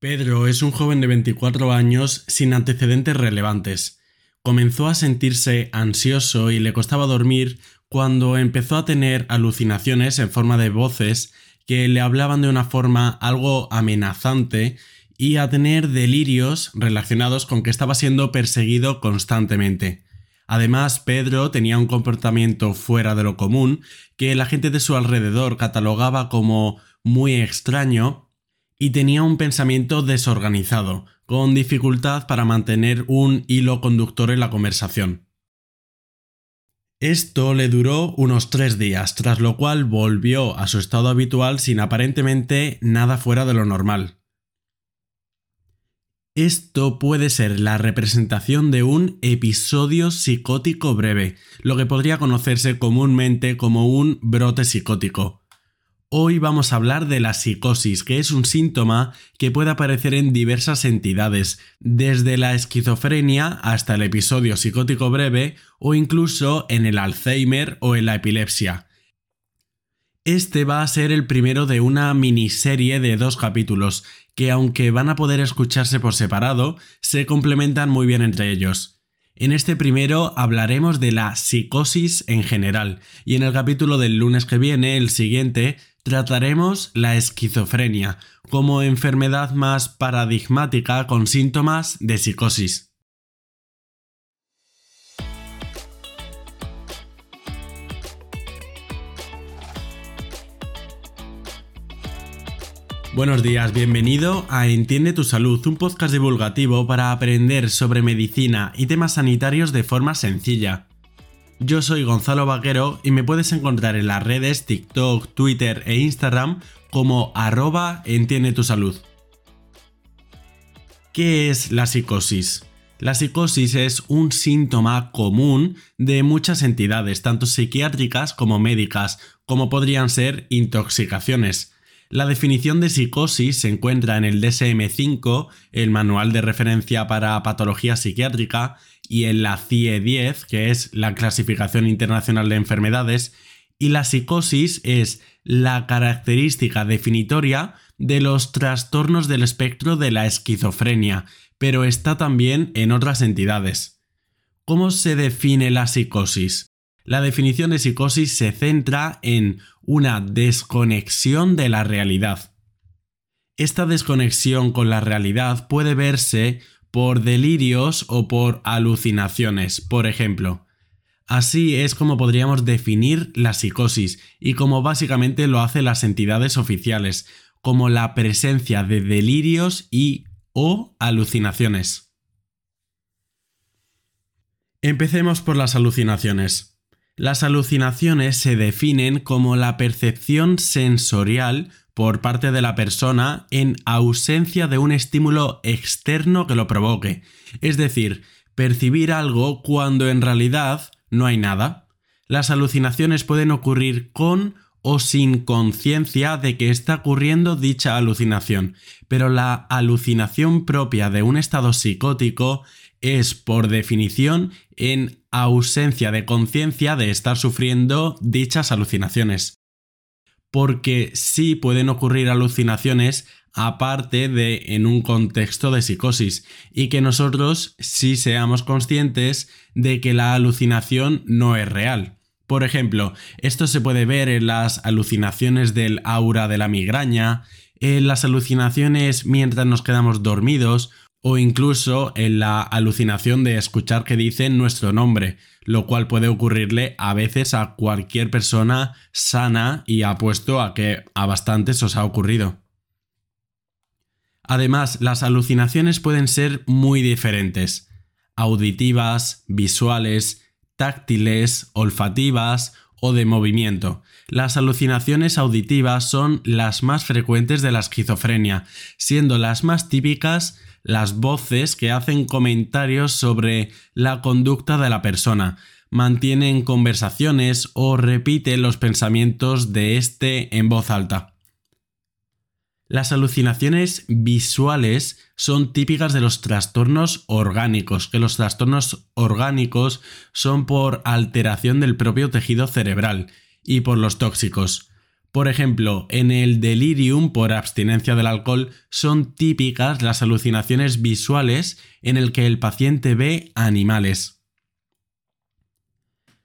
Pedro es un joven de 24 años sin antecedentes relevantes. Comenzó a sentirse ansioso y le costaba dormir cuando empezó a tener alucinaciones en forma de voces que le hablaban de una forma algo amenazante y a tener delirios relacionados con que estaba siendo perseguido constantemente. Además, Pedro tenía un comportamiento fuera de lo común que la gente de su alrededor catalogaba como muy extraño y tenía un pensamiento desorganizado, con dificultad para mantener un hilo conductor en la conversación. Esto le duró unos tres días, tras lo cual volvió a su estado habitual sin aparentemente nada fuera de lo normal. Esto puede ser la representación de un episodio psicótico breve, lo que podría conocerse comúnmente como un brote psicótico. Hoy vamos a hablar de la psicosis, que es un síntoma que puede aparecer en diversas entidades, desde la esquizofrenia hasta el episodio psicótico breve o incluso en el Alzheimer o en la epilepsia. Este va a ser el primero de una miniserie de dos capítulos, que aunque van a poder escucharse por separado, se complementan muy bien entre ellos. En este primero hablaremos de la psicosis en general y en el capítulo del lunes que viene, el siguiente, trataremos la esquizofrenia como enfermedad más paradigmática con síntomas de psicosis. Buenos días, bienvenido a Entiende tu Salud, un podcast divulgativo para aprender sobre medicina y temas sanitarios de forma sencilla. Yo soy Gonzalo Vaquero y me puedes encontrar en las redes TikTok, Twitter e Instagram como arroba entiende tu salud. ¿Qué es la psicosis? La psicosis es un síntoma común de muchas entidades, tanto psiquiátricas como médicas, como podrían ser intoxicaciones. La definición de psicosis se encuentra en el DSM-5, el manual de referencia para patología psiquiátrica, y en la CIE-10, que es la Clasificación Internacional de Enfermedades, y la psicosis es la característica definitoria de los trastornos del espectro de la esquizofrenia, pero está también en otras entidades. ¿Cómo se define la psicosis? La definición de psicosis se centra en una desconexión de la realidad. Esta desconexión con la realidad puede verse por delirios o por alucinaciones, por ejemplo. Así es como podríamos definir la psicosis y como básicamente lo hacen las entidades oficiales, como la presencia de delirios y o alucinaciones. Empecemos por las alucinaciones. Las alucinaciones se definen como la percepción sensorial por parte de la persona en ausencia de un estímulo externo que lo provoque, es decir, percibir algo cuando en realidad no hay nada. Las alucinaciones pueden ocurrir con o sin conciencia de que está ocurriendo dicha alucinación, pero la alucinación propia de un estado psicótico es, por definición, en ausencia de conciencia de estar sufriendo dichas alucinaciones porque sí pueden ocurrir alucinaciones aparte de en un contexto de psicosis y que nosotros sí seamos conscientes de que la alucinación no es real. Por ejemplo, esto se puede ver en las alucinaciones del aura de la migraña, en las alucinaciones mientras nos quedamos dormidos o incluso en la alucinación de escuchar que dicen nuestro nombre, lo cual puede ocurrirle a veces a cualquier persona sana y apuesto a que a bastantes os ha ocurrido. Además, las alucinaciones pueden ser muy diferentes, auditivas, visuales, táctiles, olfativas o de movimiento. Las alucinaciones auditivas son las más frecuentes de la esquizofrenia, siendo las más típicas las voces que hacen comentarios sobre la conducta de la persona, mantienen conversaciones o repiten los pensamientos de éste en voz alta. Las alucinaciones visuales son típicas de los trastornos orgánicos, que los trastornos orgánicos son por alteración del propio tejido cerebral y por los tóxicos. Por ejemplo, en el delirium por abstinencia del alcohol son típicas las alucinaciones visuales en el que el paciente ve animales.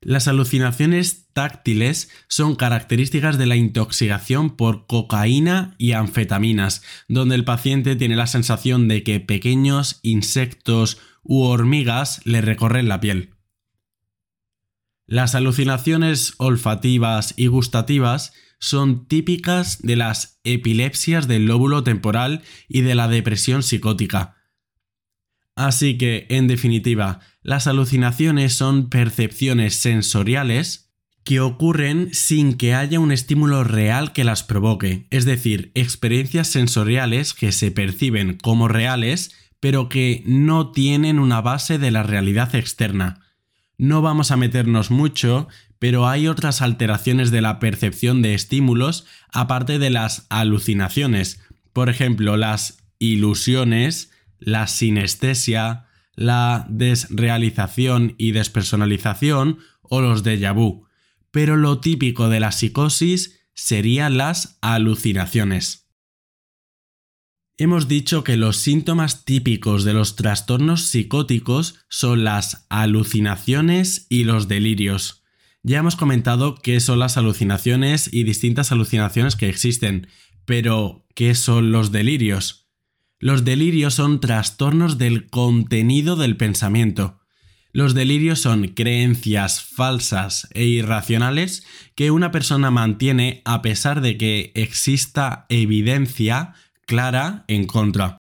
Las alucinaciones táctiles son características de la intoxicación por cocaína y anfetaminas, donde el paciente tiene la sensación de que pequeños insectos u hormigas le recorren la piel. Las alucinaciones olfativas y gustativas son típicas de las epilepsias del lóbulo temporal y de la depresión psicótica. Así que, en definitiva, las alucinaciones son percepciones sensoriales que ocurren sin que haya un estímulo real que las provoque, es decir, experiencias sensoriales que se perciben como reales, pero que no tienen una base de la realidad externa. No vamos a meternos mucho, pero hay otras alteraciones de la percepción de estímulos aparte de las alucinaciones, por ejemplo, las ilusiones, la sinestesia, la desrealización y despersonalización o los déjà vu, pero lo típico de la psicosis serían las alucinaciones. Hemos dicho que los síntomas típicos de los trastornos psicóticos son las alucinaciones y los delirios. Ya hemos comentado qué son las alucinaciones y distintas alucinaciones que existen, pero ¿qué son los delirios? Los delirios son trastornos del contenido del pensamiento. Los delirios son creencias falsas e irracionales que una persona mantiene a pesar de que exista evidencia clara en contra.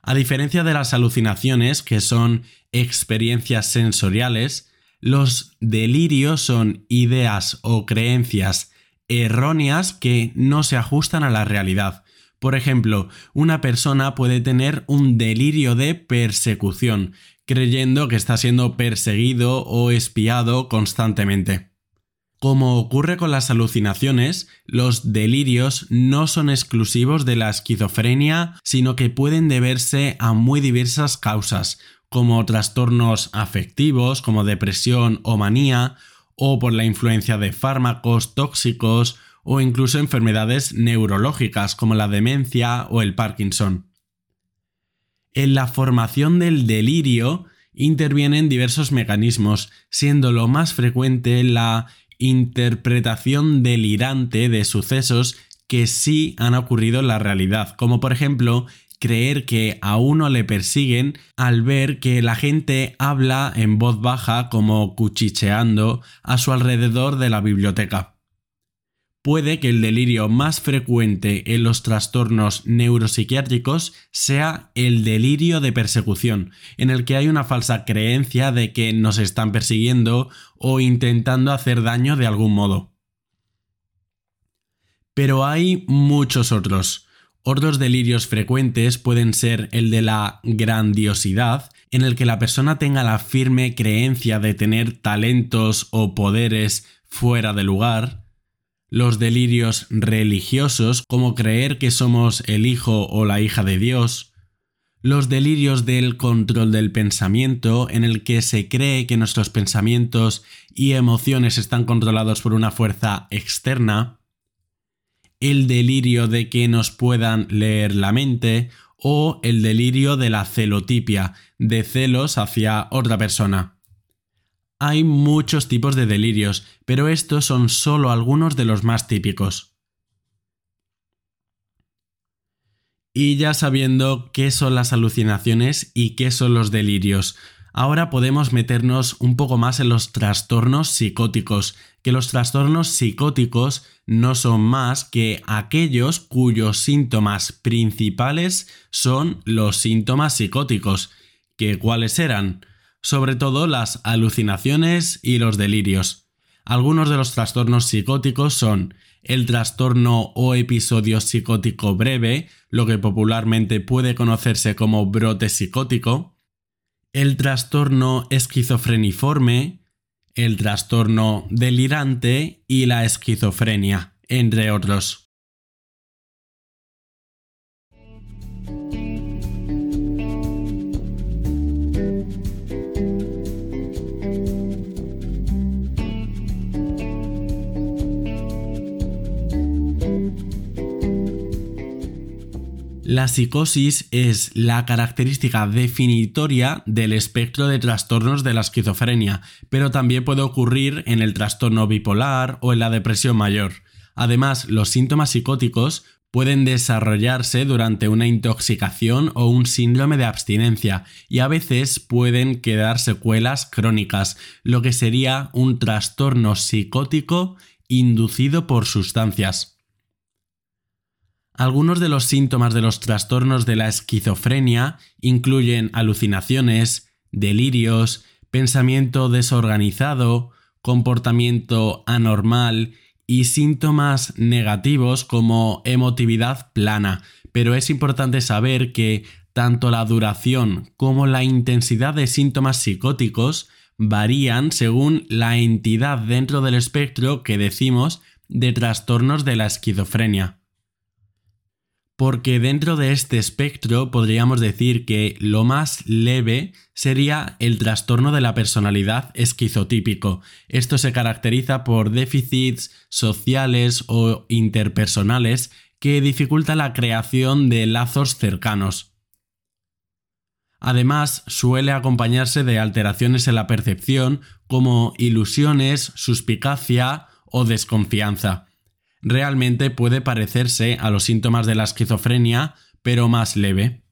A diferencia de las alucinaciones, que son experiencias sensoriales, los delirios son ideas o creencias erróneas que no se ajustan a la realidad por ejemplo, una persona puede tener un delirio de persecución, creyendo que está siendo perseguido o espiado constantemente. Como ocurre con las alucinaciones, los delirios no son exclusivos de la esquizofrenia, sino que pueden deberse a muy diversas causas, como trastornos afectivos, como depresión o manía, o por la influencia de fármacos tóxicos o incluso enfermedades neurológicas como la demencia o el Parkinson. En la formación del delirio intervienen diversos mecanismos, siendo lo más frecuente la interpretación delirante de sucesos que sí han ocurrido en la realidad, como por ejemplo creer que a uno le persiguen al ver que la gente habla en voz baja como cuchicheando a su alrededor de la biblioteca puede que el delirio más frecuente en los trastornos neuropsiquiátricos sea el delirio de persecución, en el que hay una falsa creencia de que nos están persiguiendo o intentando hacer daño de algún modo. Pero hay muchos otros. Otros delirios frecuentes pueden ser el de la grandiosidad, en el que la persona tenga la firme creencia de tener talentos o poderes fuera de lugar, los delirios religiosos, como creer que somos el hijo o la hija de Dios, los delirios del control del pensamiento, en el que se cree que nuestros pensamientos y emociones están controlados por una fuerza externa, el delirio de que nos puedan leer la mente o el delirio de la celotipia, de celos hacia otra persona. Hay muchos tipos de delirios, pero estos son solo algunos de los más típicos. Y ya sabiendo qué son las alucinaciones y qué son los delirios, ahora podemos meternos un poco más en los trastornos psicóticos, que los trastornos psicóticos no son más que aquellos cuyos síntomas principales son los síntomas psicóticos. ¿Que cuáles eran? sobre todo las alucinaciones y los delirios. Algunos de los trastornos psicóticos son el trastorno o episodio psicótico breve, lo que popularmente puede conocerse como brote psicótico, el trastorno esquizofreniforme, el trastorno delirante y la esquizofrenia, entre otros. La psicosis es la característica definitoria del espectro de trastornos de la esquizofrenia, pero también puede ocurrir en el trastorno bipolar o en la depresión mayor. Además, los síntomas psicóticos pueden desarrollarse durante una intoxicación o un síndrome de abstinencia y a veces pueden quedar secuelas crónicas, lo que sería un trastorno psicótico inducido por sustancias. Algunos de los síntomas de los trastornos de la esquizofrenia incluyen alucinaciones, delirios, pensamiento desorganizado, comportamiento anormal y síntomas negativos como emotividad plana, pero es importante saber que tanto la duración como la intensidad de síntomas psicóticos varían según la entidad dentro del espectro que decimos de trastornos de la esquizofrenia porque dentro de este espectro podríamos decir que lo más leve sería el trastorno de la personalidad esquizotípico. Esto se caracteriza por déficits sociales o interpersonales que dificulta la creación de lazos cercanos. Además, suele acompañarse de alteraciones en la percepción como ilusiones, suspicacia o desconfianza realmente puede parecerse a los síntomas de la esquizofrenia, pero más leve.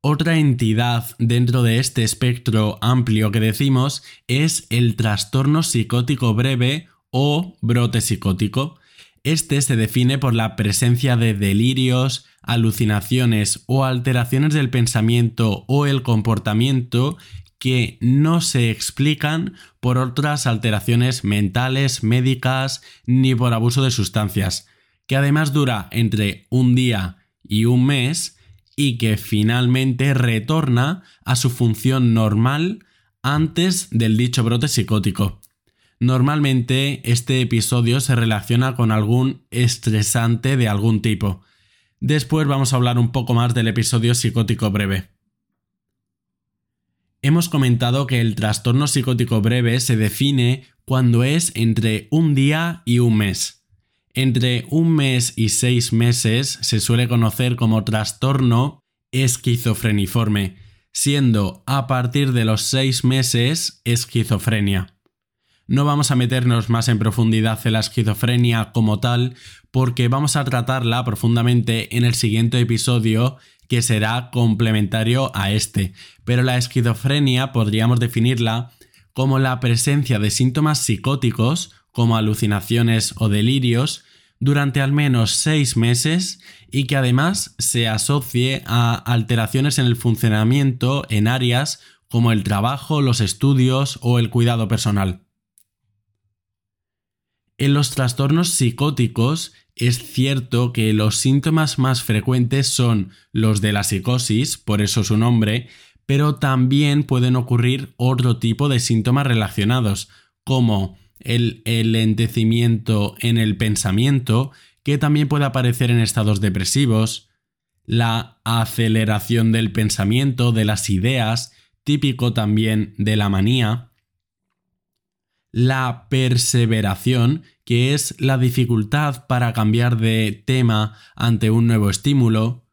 Otra entidad dentro de este espectro amplio que decimos es el trastorno psicótico breve o brote psicótico. Este se define por la presencia de delirios, alucinaciones o alteraciones del pensamiento o el comportamiento que no se explican por otras alteraciones mentales, médicas, ni por abuso de sustancias, que además dura entre un día y un mes y que finalmente retorna a su función normal antes del dicho brote psicótico. Normalmente este episodio se relaciona con algún estresante de algún tipo. Después vamos a hablar un poco más del episodio psicótico breve. Hemos comentado que el trastorno psicótico breve se define cuando es entre un día y un mes. Entre un mes y seis meses se suele conocer como trastorno esquizofreniforme, siendo a partir de los seis meses esquizofrenia. No vamos a meternos más en profundidad en la esquizofrenia como tal, porque vamos a tratarla profundamente en el siguiente episodio que será complementario a este, pero la esquizofrenia podríamos definirla como la presencia de síntomas psicóticos, como alucinaciones o delirios, durante al menos seis meses y que además se asocie a alteraciones en el funcionamiento en áreas como el trabajo, los estudios o el cuidado personal. En los trastornos psicóticos es cierto que los síntomas más frecuentes son los de la psicosis, por eso su nombre, pero también pueden ocurrir otro tipo de síntomas relacionados, como el lentecimiento en el pensamiento, que también puede aparecer en estados depresivos, la aceleración del pensamiento, de las ideas, típico también de la manía, la perseveración, que es la dificultad para cambiar de tema ante un nuevo estímulo,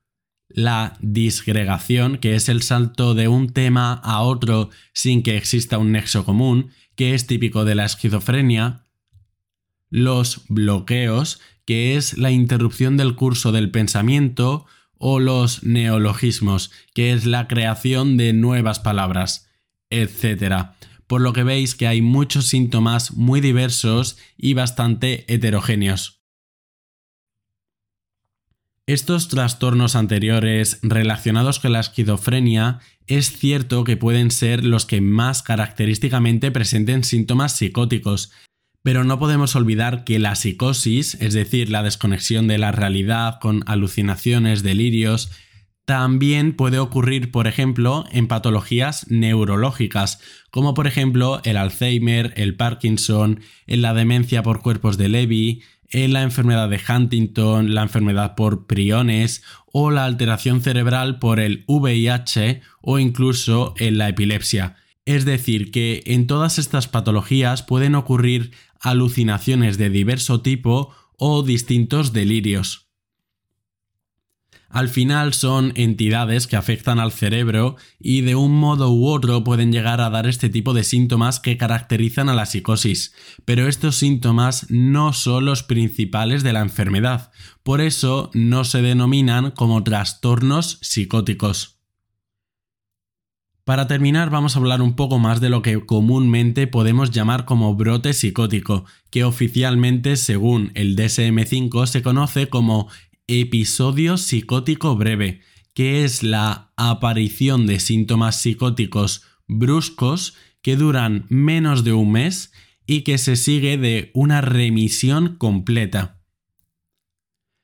la disgregación, que es el salto de un tema a otro sin que exista un nexo común, que es típico de la esquizofrenia, los bloqueos, que es la interrupción del curso del pensamiento, o los neologismos, que es la creación de nuevas palabras, etc por lo que veis que hay muchos síntomas muy diversos y bastante heterogéneos. Estos trastornos anteriores relacionados con la esquizofrenia es cierto que pueden ser los que más característicamente presenten síntomas psicóticos, pero no podemos olvidar que la psicosis, es decir, la desconexión de la realidad con alucinaciones, delirios, también puede ocurrir, por ejemplo, en patologías neurológicas, como por ejemplo el Alzheimer, el Parkinson, en la demencia por cuerpos de Levy, en la enfermedad de Huntington, la enfermedad por priones o la alteración cerebral por el VIH o incluso en la epilepsia. Es decir, que en todas estas patologías pueden ocurrir alucinaciones de diverso tipo o distintos delirios. Al final son entidades que afectan al cerebro y de un modo u otro pueden llegar a dar este tipo de síntomas que caracterizan a la psicosis, pero estos síntomas no son los principales de la enfermedad, por eso no se denominan como trastornos psicóticos. Para terminar vamos a hablar un poco más de lo que comúnmente podemos llamar como brote psicótico, que oficialmente según el DSM5 se conoce como episodio psicótico breve, que es la aparición de síntomas psicóticos bruscos que duran menos de un mes y que se sigue de una remisión completa.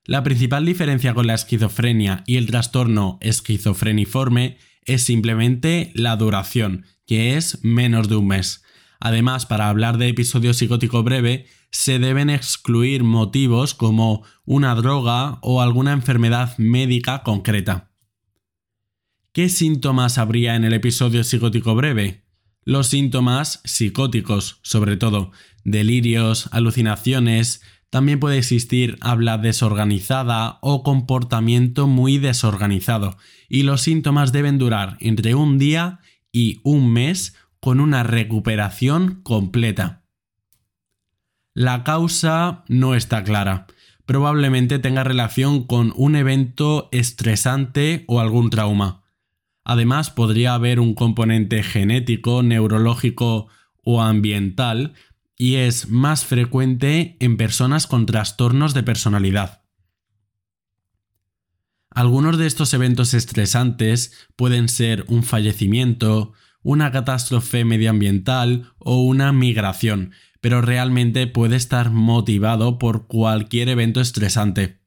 La principal diferencia con la esquizofrenia y el trastorno esquizofreniforme es simplemente la duración, que es menos de un mes. Además, para hablar de episodio psicótico breve, se deben excluir motivos como una droga o alguna enfermedad médica concreta. ¿Qué síntomas habría en el episodio psicótico breve? Los síntomas psicóticos, sobre todo, delirios, alucinaciones, también puede existir habla desorganizada o comportamiento muy desorganizado, y los síntomas deben durar entre un día y un mes con una recuperación completa. La causa no está clara. Probablemente tenga relación con un evento estresante o algún trauma. Además, podría haber un componente genético, neurológico o ambiental y es más frecuente en personas con trastornos de personalidad. Algunos de estos eventos estresantes pueden ser un fallecimiento, una catástrofe medioambiental o una migración, pero realmente puede estar motivado por cualquier evento estresante.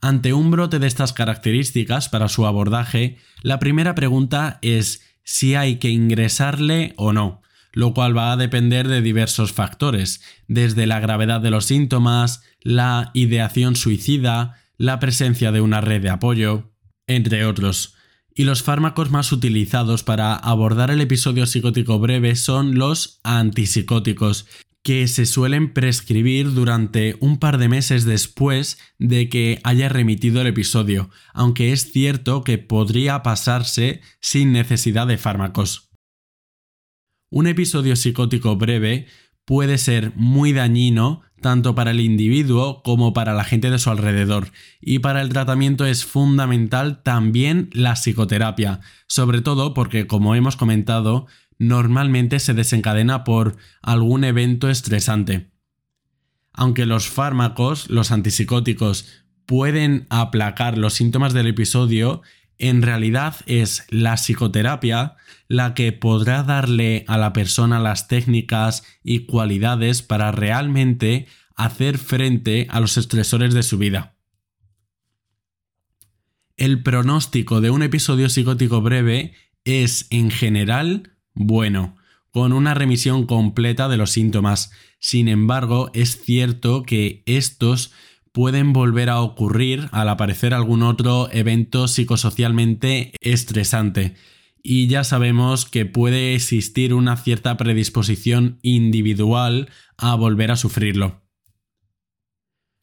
Ante un brote de estas características para su abordaje, la primera pregunta es si hay que ingresarle o no, lo cual va a depender de diversos factores, desde la gravedad de los síntomas, la ideación suicida, la presencia de una red de apoyo, entre otros y los fármacos más utilizados para abordar el episodio psicótico breve son los antipsicóticos, que se suelen prescribir durante un par de meses después de que haya remitido el episodio, aunque es cierto que podría pasarse sin necesidad de fármacos. Un episodio psicótico breve puede ser muy dañino tanto para el individuo como para la gente de su alrededor. Y para el tratamiento es fundamental también la psicoterapia, sobre todo porque, como hemos comentado, normalmente se desencadena por algún evento estresante. Aunque los fármacos, los antipsicóticos, pueden aplacar los síntomas del episodio, en realidad es la psicoterapia la que podrá darle a la persona las técnicas y cualidades para realmente hacer frente a los estresores de su vida. El pronóstico de un episodio psicótico breve es en general bueno, con una remisión completa de los síntomas. Sin embargo, es cierto que estos pueden volver a ocurrir al aparecer algún otro evento psicosocialmente estresante. Y ya sabemos que puede existir una cierta predisposición individual a volver a sufrirlo.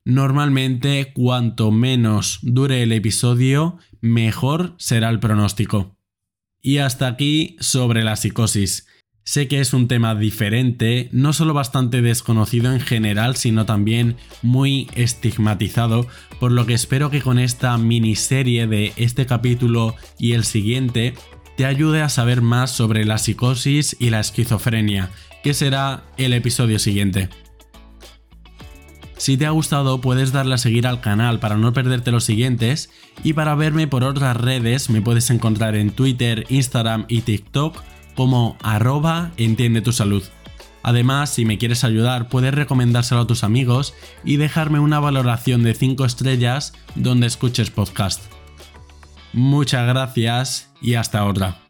Normalmente, cuanto menos dure el episodio, mejor será el pronóstico. Y hasta aquí sobre la psicosis. Sé que es un tema diferente, no solo bastante desconocido en general, sino también muy estigmatizado, por lo que espero que con esta miniserie de este capítulo y el siguiente te ayude a saber más sobre la psicosis y la esquizofrenia, que será el episodio siguiente. Si te ha gustado puedes darle a seguir al canal para no perderte los siguientes y para verme por otras redes me puedes encontrar en Twitter, Instagram y TikTok como arroba entiende tu salud. Además, si me quieres ayudar, puedes recomendárselo a tus amigos y dejarme una valoración de 5 estrellas donde escuches podcast. Muchas gracias y hasta otra.